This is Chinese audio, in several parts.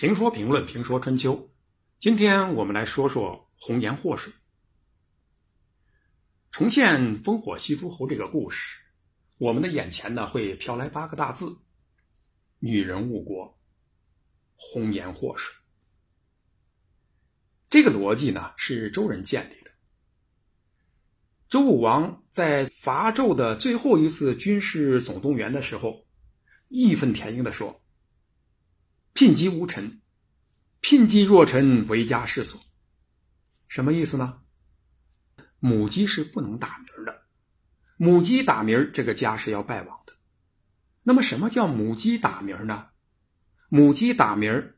评说评论评说春秋，今天我们来说说红颜祸水。重现烽火戏诸侯这个故事，我们的眼前呢会飘来八个大字：女人误国，红颜祸水。这个逻辑呢是周人建立的。周武王在伐纣的最后一次军事总动员的时候，义愤填膺的说。聘鸡无臣，聘鸡若臣，为家世所。什么意思呢？母鸡是不能打鸣的，母鸡打鸣，这个家是要败亡的。那么，什么叫母鸡打鸣呢？母鸡打鸣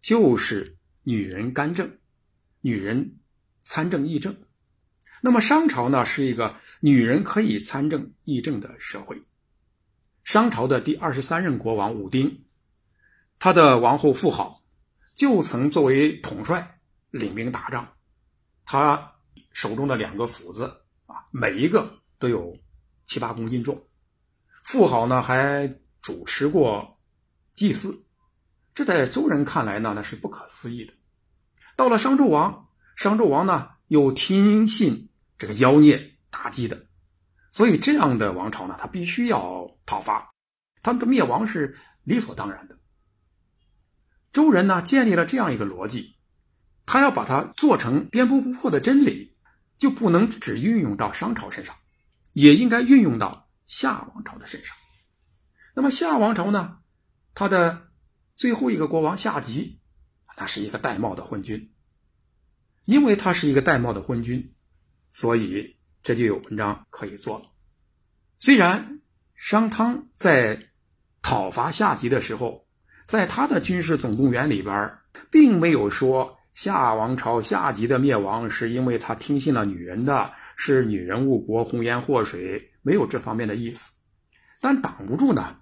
就是女人干政，女人参政议政。那么，商朝呢是一个女人可以参政议政的社会。商朝的第二十三任国王武丁。他的王后妇好，就曾作为统帅领兵打仗。他手中的两个斧子啊，每一个都有七八公斤重。妇好呢，还主持过祭祀，这在周人看来呢，那是不可思议的。到了商纣王，商纣王呢又听信这个妖孽打击的，所以这样的王朝呢，他必须要讨伐，他们的灭亡是理所当然的。周人呢建立了这样一个逻辑，他要把它做成颠扑不破的真理，就不能只运用到商朝身上，也应该运用到夏王朝的身上。那么夏王朝呢，他的最后一个国王夏桀，他是一个玳瑁的昏君。因为他是一个玳瑁的昏君，所以这就有文章可以做了。虽然商汤在讨伐夏桀的时候，在他的军事总动员里边，并没有说夏王朝夏桀的灭亡是因为他听信了女人的，是女人误国、红颜祸水，没有这方面的意思。但挡不住呢，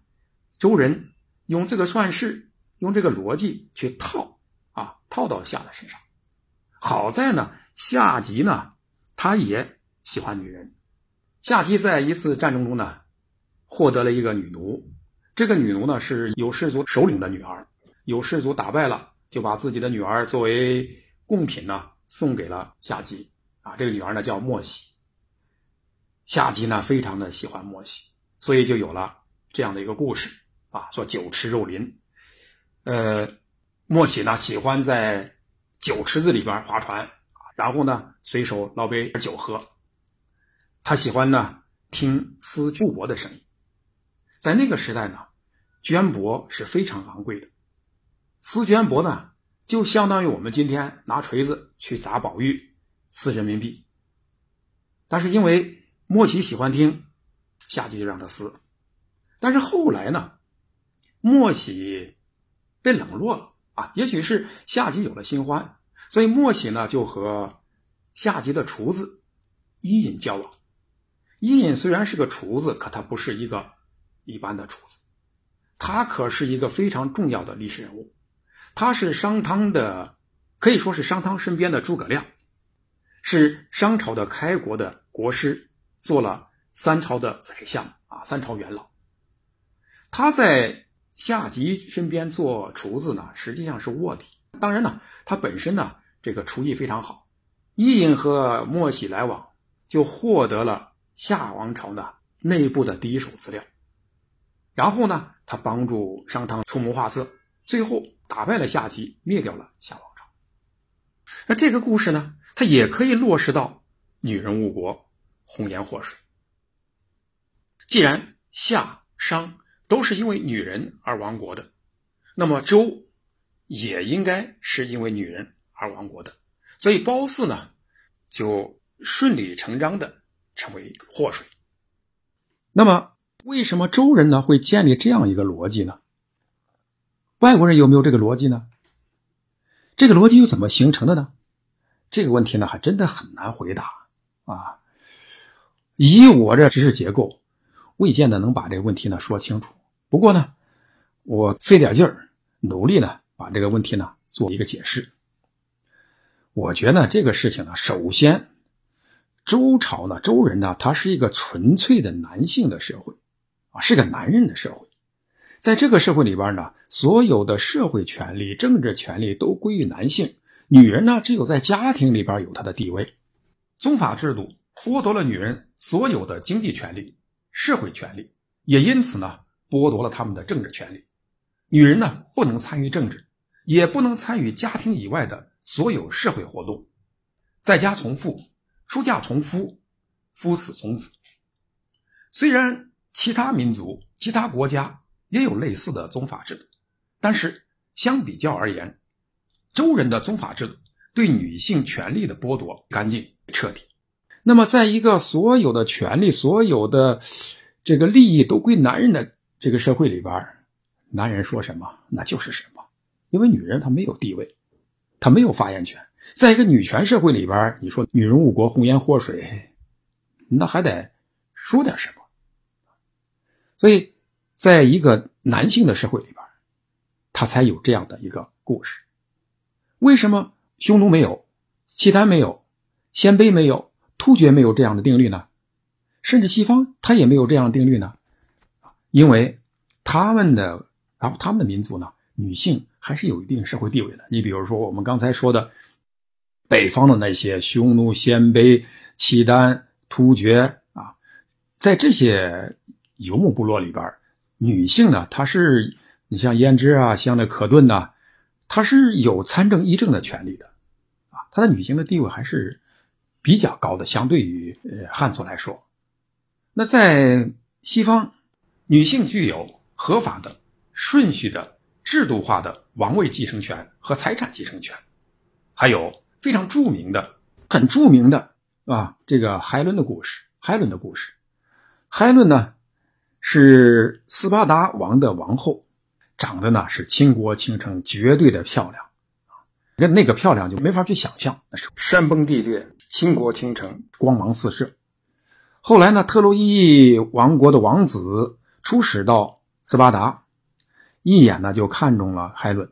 周人用这个算式，用这个逻辑去套啊，套到夏的身上。好在呢，夏桀呢，他也喜欢女人。夏桀在一次战争中呢，获得了一个女奴。这个女奴呢是有氏族首领的女儿，有氏族打败了，就把自己的女儿作为贡品呢送给了夏桀啊。这个女儿呢叫莫喜，夏桀呢非常的喜欢莫喜，所以就有了这样的一个故事啊，说酒池肉林。呃，莫喜呢喜欢在酒池子里边划船然后呢随手捞杯酒喝。他喜欢呢听丝布帛的声音，在那个时代呢。绢帛是非常昂贵的，撕绢帛呢，就相当于我们今天拿锤子去砸宝玉，撕人民币。但是因为莫喜喜欢听，夏桀就让他撕。但是后来呢，莫喜被冷落了啊，也许是夏桀有了新欢，所以莫喜呢就和夏桀的厨子伊尹交往。伊尹虽然是个厨子，可他不是一个一般的厨子。他可是一个非常重要的历史人物，他是商汤的，可以说是商汤身边的诸葛亮，是商朝的开国的国师，做了三朝的宰相啊，三朝元老。他在夏桀身边做厨子呢，实际上是卧底。当然呢，他本身呢这个厨艺非常好。伊尹和莫喜来往，就获得了夏王朝的内部的第一手资料。然后呢，他帮助商汤出谋划策，最后打败了夏桀，灭掉了夏王朝。那这个故事呢，它也可以落实到女人误国、红颜祸水。既然夏、商都是因为女人而亡国的，那么周也应该是因为女人而亡国的。所以褒姒呢，就顺理成章的成为祸水。那么。为什么周人呢会建立这样一个逻辑呢？外国人有没有这个逻辑呢？这个逻辑又怎么形成的呢？这个问题呢还真的很难回答啊！以我这知识结构，未见得能把这个问题呢说清楚。不过呢，我费点劲儿，努力呢把这个问题呢做一个解释。我觉得这个事情呢，首先，周朝呢，周人呢，他是一个纯粹的男性的社会。啊，是个男人的社会，在这个社会里边呢，所有的社会权利、政治权利都归于男性，女人呢只有在家庭里边有她的地位。宗法制度剥夺了女人所有的经济权利、社会权利，也因此呢剥夺了他们的政治权利。女人呢不能参与政治，也不能参与家庭以外的所有社会活动，在家从父，出嫁从夫，夫死从子。虽然其他民族、其他国家。也有类似的宗法制度，但是相比较而言，周人的宗法制度对女性权利的剥夺干净彻底。那么，在一个所有的权利、所有的这个利益都归男人的这个社会里边，男人说什么那就是什么，因为女人她没有地位，她没有发言权。在一个女权社会里边，你说女人误国、红颜祸水，那还得说点什么？所以。在一个男性的社会里边，他才有这样的一个故事。为什么匈奴没有，契丹没有，鲜卑没有，突厥没有这样的定律呢？甚至西方他也没有这样的定律呢？因为他们的，然后他们的民族呢，女性还是有一定社会地位的。你比如说我们刚才说的，北方的那些匈奴、鲜卑、契丹、突厥啊，在这些游牧部落里边。女性呢，她是你像胭脂啊，像那可顿呐，她是有参政议政的权利的，啊，她的女性的地位还是比较高的，相对于呃汉族来说。那在西方，女性具有合法的、顺序的、制度化的王位继承权和财产继承权，还有非常著名的、很著名的啊，这个海伦的故事。海伦的故事，海伦呢？是斯巴达王的王后，长得呢是倾国倾城，绝对的漂亮啊！那那个漂亮就没法去想象，那是山崩地裂，倾国倾城，光芒四射。后来呢，特洛伊王国的王子出使到斯巴达，一眼呢就看中了海伦，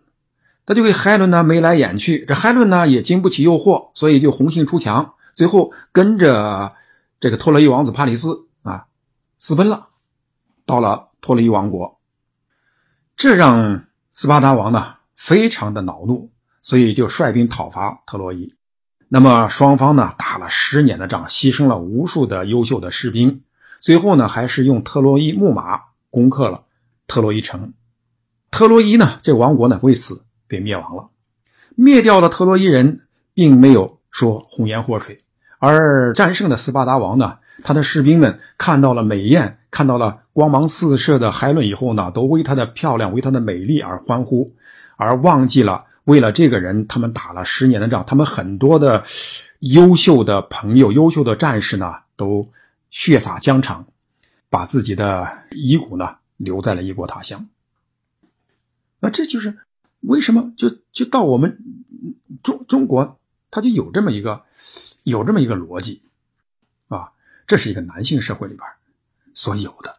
他就给海伦呢眉来眼去。这海伦呢也经不起诱惑，所以就红杏出墙，最后跟着这个特洛伊王子帕里斯啊私奔了。到了托洛伊王国，这让斯巴达王呢非常的恼怒，所以就率兵讨伐特洛伊。那么双方呢打了十年的仗，牺牲了无数的优秀的士兵，最后呢还是用特洛伊木马攻克了特洛伊城。特洛伊呢这王国呢为此被灭亡了。灭掉的特洛伊人并没有说红颜祸水，而战胜的斯巴达王呢，他的士兵们看到了美艳。看到了光芒四射的海伦以后呢，都为她的漂亮、为她的美丽而欢呼，而忘记了为了这个人，他们打了十年的仗。他们很多的优秀的朋友、优秀的战士呢，都血洒疆场，把自己的遗骨呢留在了异国他乡。那这就是为什么就就到我们中中国，他就有这么一个有这么一个逻辑，这是一个男性社会里边。所有的，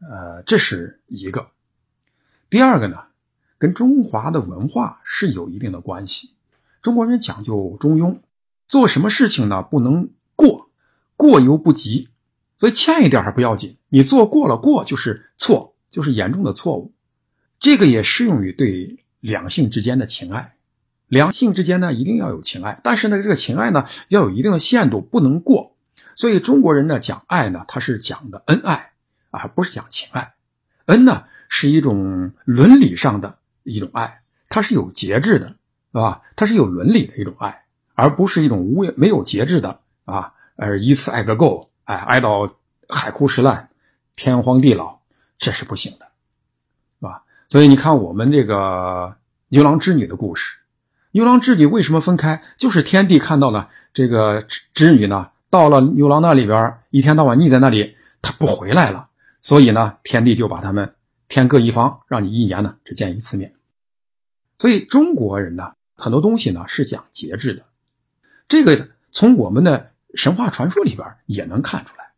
呃，这是一个。第二个呢，跟中华的文化是有一定的关系。中国人讲究中庸，做什么事情呢，不能过，过犹不及。所以欠一点还不要紧，你做过了，过就是错，就是严重的错误。这个也适用于对两性之间的情爱。两性之间呢，一定要有情爱，但是呢，这个情爱呢，要有一定的限度，不能过。所以中国人呢讲爱呢，他是讲的恩爱，而不是讲情爱。恩呢是一种伦理上的一种爱，它是有节制的，是吧？它是有伦理的一种爱，而不是一种无没有节制的啊，呃，一次爱个够，哎，爱到海枯石烂、天荒地老，这是不行的，是吧？所以你看我们这个牛郎织女的故事，牛郎织女为什么分开？就是天帝看到了这个织织女呢。到了牛郎那里边，一天到晚腻在那里，他不回来了。所以呢，天帝就把他们天各一方，让你一年呢只见一次面。所以中国人呢，很多东西呢是讲节制的。这个从我们的神话传说里边也能看出来。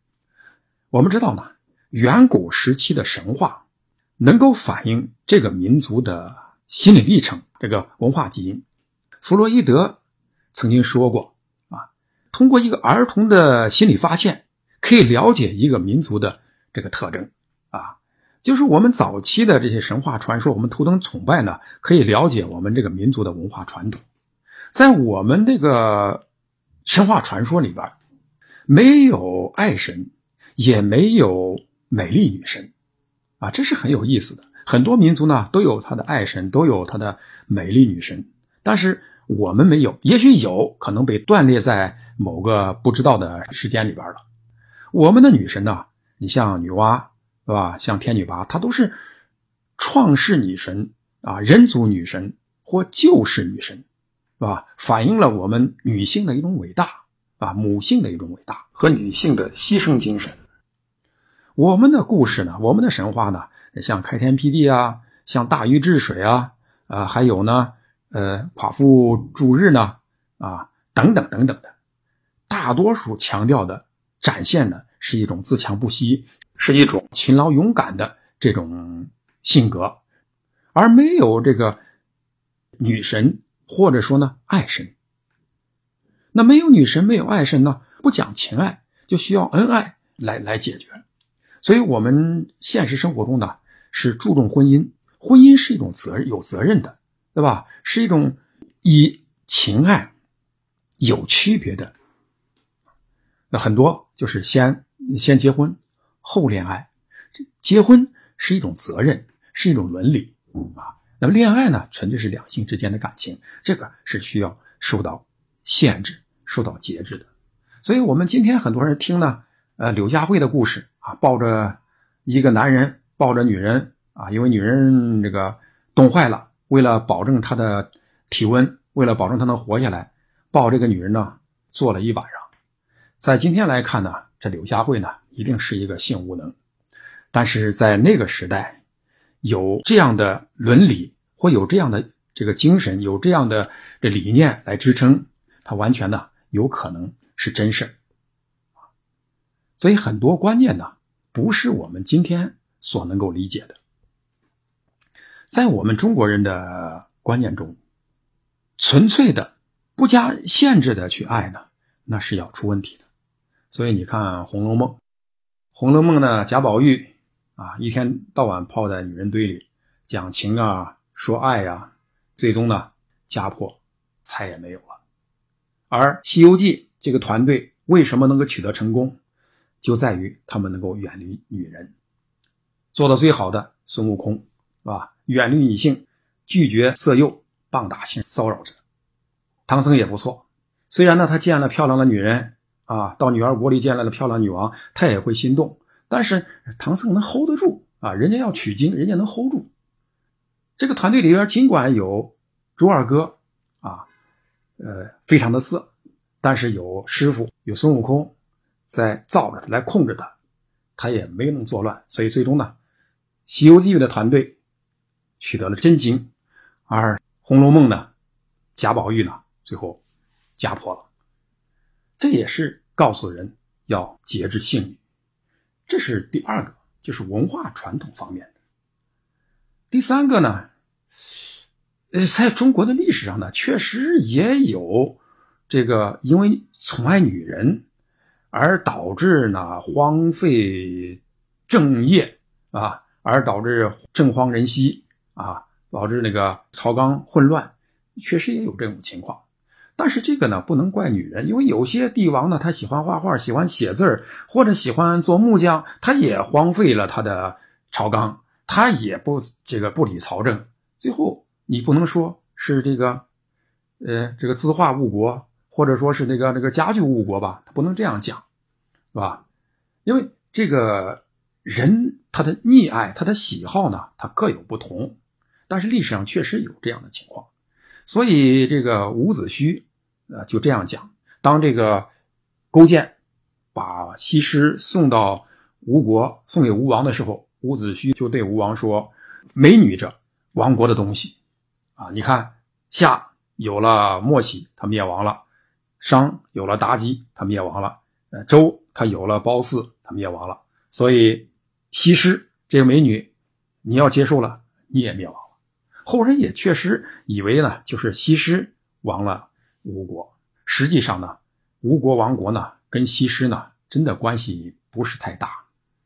我们知道呢，远古时期的神话能够反映这个民族的心理历程，这个文化基因。弗洛伊德曾经说过。通过一个儿童的心理发现，可以了解一个民族的这个特征啊。就是我们早期的这些神话传说，我们图腾崇拜呢，可以了解我们这个民族的文化传统。在我们这个神话传说里边，没有爱神，也没有美丽女神，啊，这是很有意思的。很多民族呢都有他的爱神，都有他的美丽女神，但是我们没有。也许有可能被断裂在某个不知道的时间里边了。我们的女神呢，你像女娲。是吧？像天女娲，她都是创世女神啊，人族女神或救世女神，是吧？反映了我们女性的一种伟大啊，母性的一种伟大和女性的牺牲精神。我们的故事呢，我们的神话呢，像开天辟地啊，像大禹治水啊，啊，还有呢，呃，夸父逐日呢，啊，等等等等的，大多数强调的、展现的是一种自强不息。是一种勤劳勇敢的这种性格，而没有这个女神或者说呢爱神。那没有女神，没有爱神呢，不讲情爱，就需要恩爱来来解决。所以，我们现实生活中呢是注重婚姻，婚姻是一种责任，有责任的，对吧？是一种以情爱有区别的。那很多就是先先结婚。后恋爱，这结婚是一种责任，是一种伦理啊。那么恋爱呢，纯粹是两性之间的感情，这个是需要受到限制、受到节制的。所以，我们今天很多人听呢，呃，柳家惠的故事啊，抱着一个男人抱着女人啊，因为女人这个冻坏了，为了保证他的体温，为了保证他能活下来，抱这个女人呢，坐了一晚上。在今天来看呢，这柳下惠呢。一定是一个性无能，但是在那个时代，有这样的伦理或有这样的这个精神，有这样的这理念来支撑，他完全呢有可能是真事所以很多观念呢，不是我们今天所能够理解的。在我们中国人的观念中，纯粹的、不加限制的去爱呢，那是要出问题的。所以你看《红楼梦》。《红楼梦》呢，贾宝玉啊，一天到晚泡在女人堆里讲情啊，说爱呀，最终呢，家破，财也没有了。而《西游记》这个团队为什么能够取得成功，就在于他们能够远离女人。做的最好的孙悟空，是吧？远离女性，拒绝色诱，棒打性骚扰者。唐僧也不错，虽然呢，他见了漂亮的女人。啊，到女儿国里见来了漂亮女王，他也会心动。但是唐僧能 hold 得住啊，人家要取经，人家能 hold 住。这个团队里边尽管有猪二哥啊，呃，非常的色，但是有师傅有孙悟空在罩着，来控制他，他也没能作乱。所以最终呢，《西游记》的团队取得了真经，而《红楼梦》呢，贾宝玉呢，最后家破了。这也是。告诉人要节制性欲，这是第二个，就是文化传统方面的。第三个呢，呃，在中国的历史上呢，确实也有这个因为宠爱女人而导致呢荒废政业啊，而导致政荒人稀啊，导致那个朝纲混乱，确实也有这种情况。但是这个呢，不能怪女人，因为有些帝王呢，他喜欢画画，喜欢写字或者喜欢做木匠，他也荒废了他的朝纲，他也不这个不理朝政。最后，你不能说是这个，呃，这个字画误国，或者说是那个那个家具误国吧？他不能这样讲，是吧？因为这个人他的溺爱，他的喜好呢，他各有不同。但是历史上确实有这样的情况，所以这个伍子胥。呃，就这样讲。当这个勾践把西施送到吴国，送给吴王的时候，伍子胥就对吴王说：“美女者，亡国的东西啊！你看，夏有了莫喜，他灭亡了；商有了妲己，他灭亡了；呃，周他有了褒姒，他灭亡了。所以，西施这个美女，你要接受了，你也灭亡。后人也确实以为呢，就是西施亡了。”吴国实际上呢，吴国亡国呢，跟西施呢，真的关系不是太大，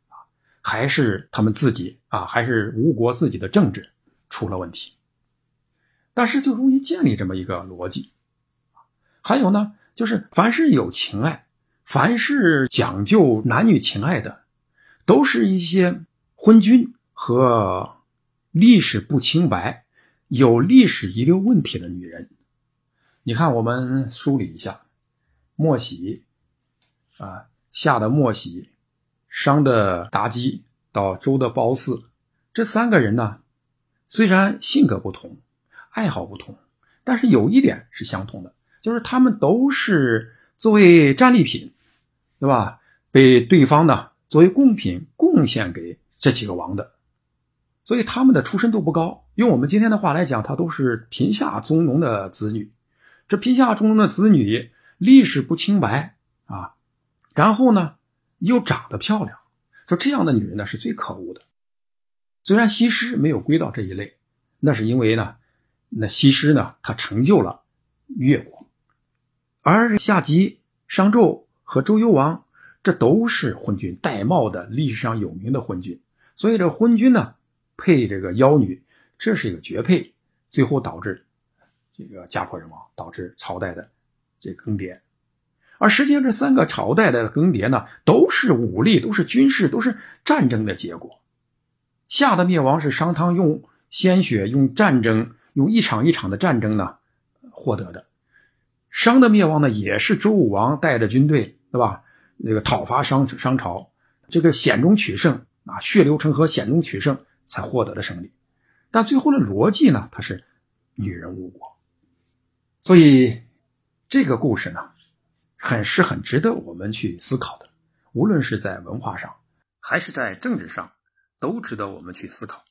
啊，还是他们自己啊，还是吴国自己的政治出了问题。但是就容易建立这么一个逻辑。还有呢，就是凡是有情爱，凡是讲究男女情爱的，都是一些昏君和历史不清白、有历史遗留问题的女人。你看，我们梳理一下：莫喜啊，夏的莫喜，商的妲己，到周的褒姒，这三个人呢，虽然性格不同，爱好不同，但是有一点是相同的。就是他们都是作为战利品，对吧？被对方呢作为贡品贡献给这几个王的，所以他们的出身都不高。用我们今天的话来讲，他都是贫下中农的子女。这贫下中农的子女历史不清白啊，然后呢又长得漂亮，说这样的女人呢是最可恶的。虽然西施没有归到这一类，那是因为呢，那西施呢她成就了越国。而夏姬、商纣和周幽王，这都是昏君，戴帽的历史上有名的昏君。所以这昏君呢，配这个妖女，这是一个绝配，最后导致这个家破人亡，导致朝代的这个更迭。而实际上，这三个朝代的更迭呢，都是武力，都是军事，都是战争的结果。夏的灭亡是商汤用鲜血、用战争、用一场一场的战争呢获得的。商的灭亡呢，也是周武王带着军队，对吧？那个讨伐商商朝，这个险中取胜啊，血流成河，险中取胜才获得了胜利。但最后的逻辑呢，它是女人误国。所以这个故事呢，很是很值得我们去思考的。无论是在文化上，还是在政治上，都值得我们去思考。